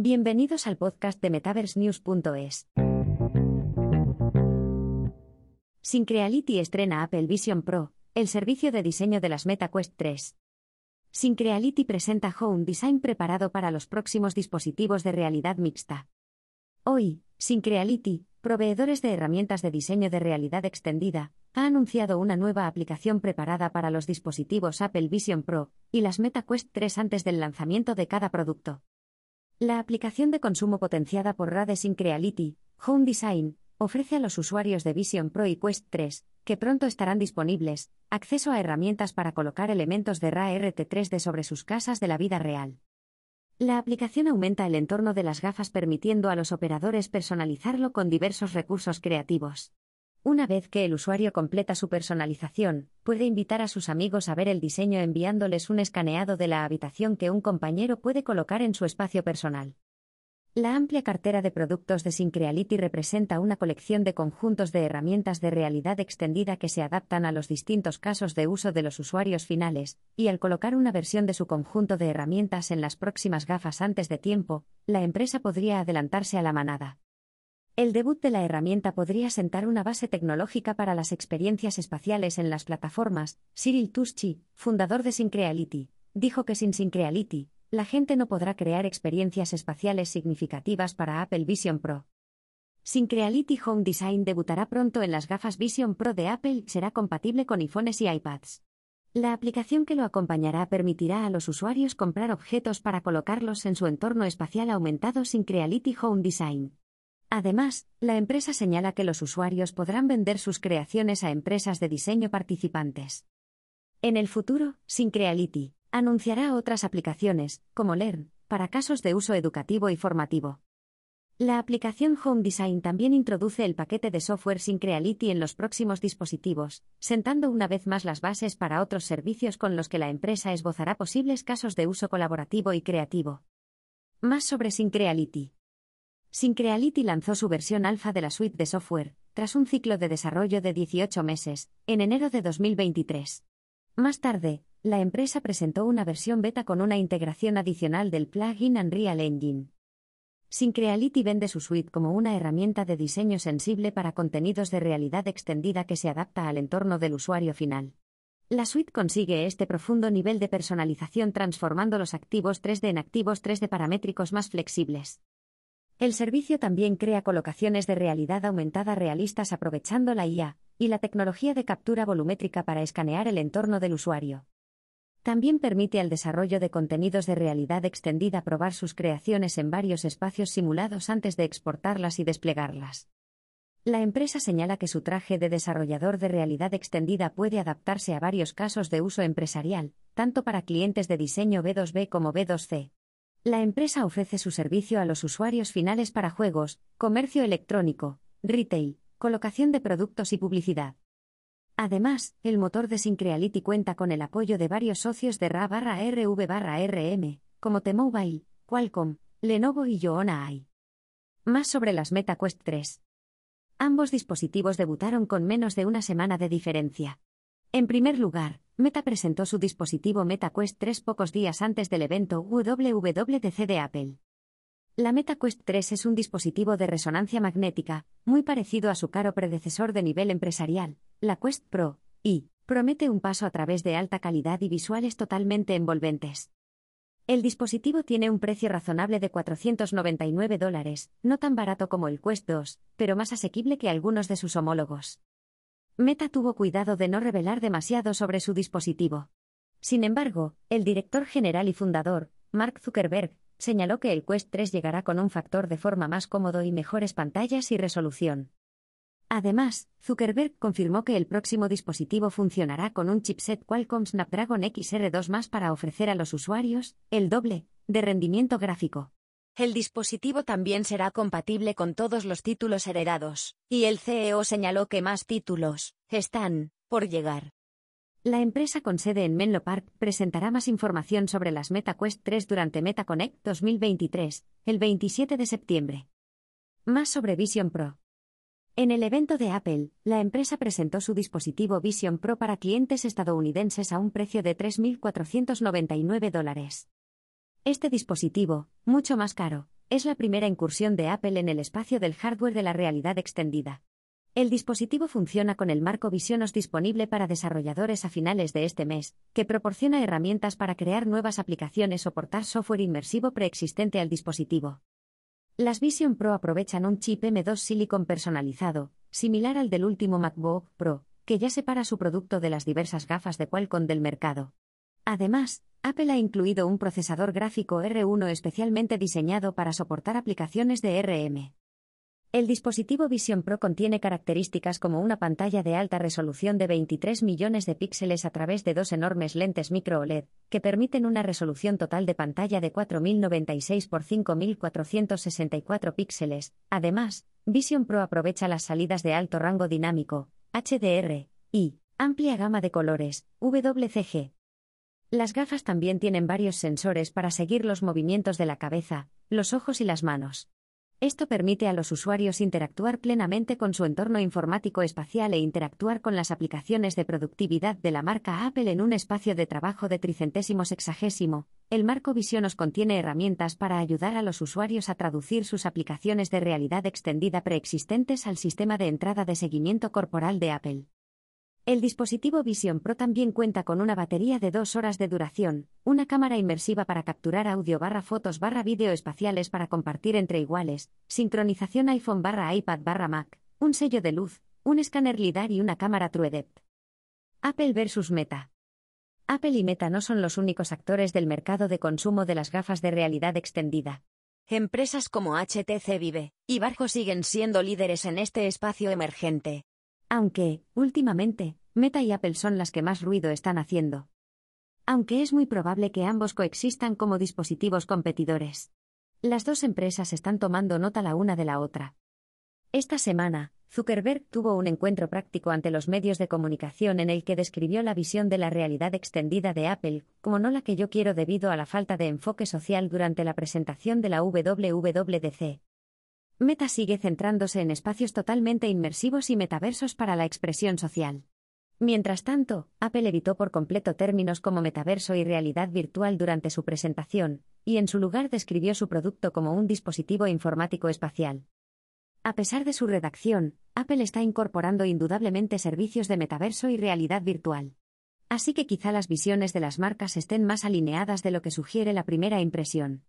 Bienvenidos al podcast de MetaverseNews.es. Syncreality estrena Apple Vision Pro, el servicio de diseño de las MetaQuest 3. Syncreality presenta Home Design preparado para los próximos dispositivos de realidad mixta. Hoy, Syncreality, proveedores de herramientas de diseño de realidad extendida, ha anunciado una nueva aplicación preparada para los dispositivos Apple Vision Pro y las MetaQuest 3 antes del lanzamiento de cada producto. La aplicación de consumo potenciada por Rade Syncreality, Home Design, ofrece a los usuarios de Vision Pro y Quest 3, que pronto estarán disponibles, acceso a herramientas para colocar elementos de RA RT3D sobre sus casas de la vida real. La aplicación aumenta el entorno de las gafas permitiendo a los operadores personalizarlo con diversos recursos creativos. Una vez que el usuario completa su personalización, puede invitar a sus amigos a ver el diseño enviándoles un escaneado de la habitación que un compañero puede colocar en su espacio personal. La amplia cartera de productos de Syncreality representa una colección de conjuntos de herramientas de realidad extendida que se adaptan a los distintos casos de uso de los usuarios finales, y al colocar una versión de su conjunto de herramientas en las próximas gafas antes de tiempo, la empresa podría adelantarse a la manada. El debut de la herramienta podría sentar una base tecnológica para las experiencias espaciales en las plataformas. Cyril Tuschi, fundador de Syncreality, dijo que sin Syncreality, la gente no podrá crear experiencias espaciales significativas para Apple Vision Pro. Syncreality Home Design debutará pronto en las gafas Vision Pro de Apple y será compatible con iPhones y iPads. La aplicación que lo acompañará permitirá a los usuarios comprar objetos para colocarlos en su entorno espacial aumentado Syncreality Home Design. Además, la empresa señala que los usuarios podrán vender sus creaciones a empresas de diseño participantes. En el futuro, Syncreality anunciará otras aplicaciones, como Learn, para casos de uso educativo y formativo. La aplicación Home Design también introduce el paquete de software Syncreality en los próximos dispositivos, sentando una vez más las bases para otros servicios con los que la empresa esbozará posibles casos de uso colaborativo y creativo. Más sobre Syncreality. Syncreality lanzó su versión alfa de la suite de software, tras un ciclo de desarrollo de 18 meses, en enero de 2023. Más tarde, la empresa presentó una versión beta con una integración adicional del plugin Unreal Engine. Syncreality vende su suite como una herramienta de diseño sensible para contenidos de realidad extendida que se adapta al entorno del usuario final. La suite consigue este profundo nivel de personalización transformando los activos 3D en activos 3D paramétricos más flexibles. El servicio también crea colocaciones de realidad aumentada realistas aprovechando la IA y la tecnología de captura volumétrica para escanear el entorno del usuario. También permite al desarrollo de contenidos de realidad extendida probar sus creaciones en varios espacios simulados antes de exportarlas y desplegarlas. La empresa señala que su traje de desarrollador de realidad extendida puede adaptarse a varios casos de uso empresarial, tanto para clientes de diseño B2B como B2C. La empresa ofrece su servicio a los usuarios finales para juegos, comercio electrónico, retail, colocación de productos y publicidad. Además, el motor de Syncreality cuenta con el apoyo de varios socios de RA-RV-RM, como T-Mobile, Qualcomm, Lenovo y Joona AI. Más sobre las MetaQuest 3. Ambos dispositivos debutaron con menos de una semana de diferencia. En primer lugar, Meta presentó su dispositivo MetaQuest 3 pocos días antes del evento WWDC de Apple. La MetaQuest 3 es un dispositivo de resonancia magnética, muy parecido a su caro predecesor de nivel empresarial, la Quest Pro, y promete un paso a través de alta calidad y visuales totalmente envolventes. El dispositivo tiene un precio razonable de 499 dólares, no tan barato como el Quest 2, pero más asequible que algunos de sus homólogos. Meta tuvo cuidado de no revelar demasiado sobre su dispositivo. Sin embargo, el director general y fundador, Mark Zuckerberg, señaló que el Quest 3 llegará con un factor de forma más cómodo y mejores pantallas y resolución. Además, Zuckerberg confirmó que el próximo dispositivo funcionará con un chipset Qualcomm Snapdragon XR2 más para ofrecer a los usuarios el doble de rendimiento gráfico. El dispositivo también será compatible con todos los títulos heredados, y el CEO señaló que más títulos están por llegar. La empresa con sede en Menlo Park presentará más información sobre las MetaQuest 3 durante MetaConnect 2023, el 27 de septiembre. Más sobre Vision Pro. En el evento de Apple, la empresa presentó su dispositivo Vision Pro para clientes estadounidenses a un precio de 3.499 dólares. Este dispositivo, mucho más caro, es la primera incursión de Apple en el espacio del hardware de la realidad extendida. El dispositivo funciona con el marco Visionos disponible para desarrolladores a finales de este mes, que proporciona herramientas para crear nuevas aplicaciones o portar software inmersivo preexistente al dispositivo. Las Vision Pro aprovechan un chip M2 Silicon personalizado, similar al del último MacBook Pro, que ya separa su producto de las diversas gafas de Qualcomm del mercado. Además, Apple ha incluido un procesador gráfico R1 especialmente diseñado para soportar aplicaciones de RM. El dispositivo Vision Pro contiene características como una pantalla de alta resolución de 23 millones de píxeles a través de dos enormes lentes micro OLED, que permiten una resolución total de pantalla de 4096 x 5464 píxeles. Además, Vision Pro aprovecha las salidas de alto rango dinámico, HDR, y amplia gama de colores, WCG. Las gafas también tienen varios sensores para seguir los movimientos de la cabeza, los ojos y las manos. Esto permite a los usuarios interactuar plenamente con su entorno informático espacial e interactuar con las aplicaciones de productividad de la marca Apple en un espacio de trabajo de tricentésimo sexagésimo. El marco Visionos contiene herramientas para ayudar a los usuarios a traducir sus aplicaciones de realidad extendida preexistentes al sistema de entrada de seguimiento corporal de Apple. El dispositivo Vision Pro también cuenta con una batería de dos horas de duración, una cámara inmersiva para capturar audio barra fotos barra vídeo espaciales para compartir entre iguales, sincronización iPhone barra iPad barra Mac, un sello de luz, un escáner LIDAR y una cámara TrueDepth. Apple versus Meta. Apple y Meta no son los únicos actores del mercado de consumo de las gafas de realidad extendida. Empresas como HTC Vive y Barco siguen siendo líderes en este espacio emergente. Aunque, últimamente, Meta y Apple son las que más ruido están haciendo. Aunque es muy probable que ambos coexistan como dispositivos competidores. Las dos empresas están tomando nota la una de la otra. Esta semana, Zuckerberg tuvo un encuentro práctico ante los medios de comunicación en el que describió la visión de la realidad extendida de Apple, como no la que yo quiero debido a la falta de enfoque social durante la presentación de la WWDC. Meta sigue centrándose en espacios totalmente inmersivos y metaversos para la expresión social. Mientras tanto, Apple evitó por completo términos como metaverso y realidad virtual durante su presentación, y en su lugar describió su producto como un dispositivo informático espacial. A pesar de su redacción, Apple está incorporando indudablemente servicios de metaverso y realidad virtual. Así que quizá las visiones de las marcas estén más alineadas de lo que sugiere la primera impresión.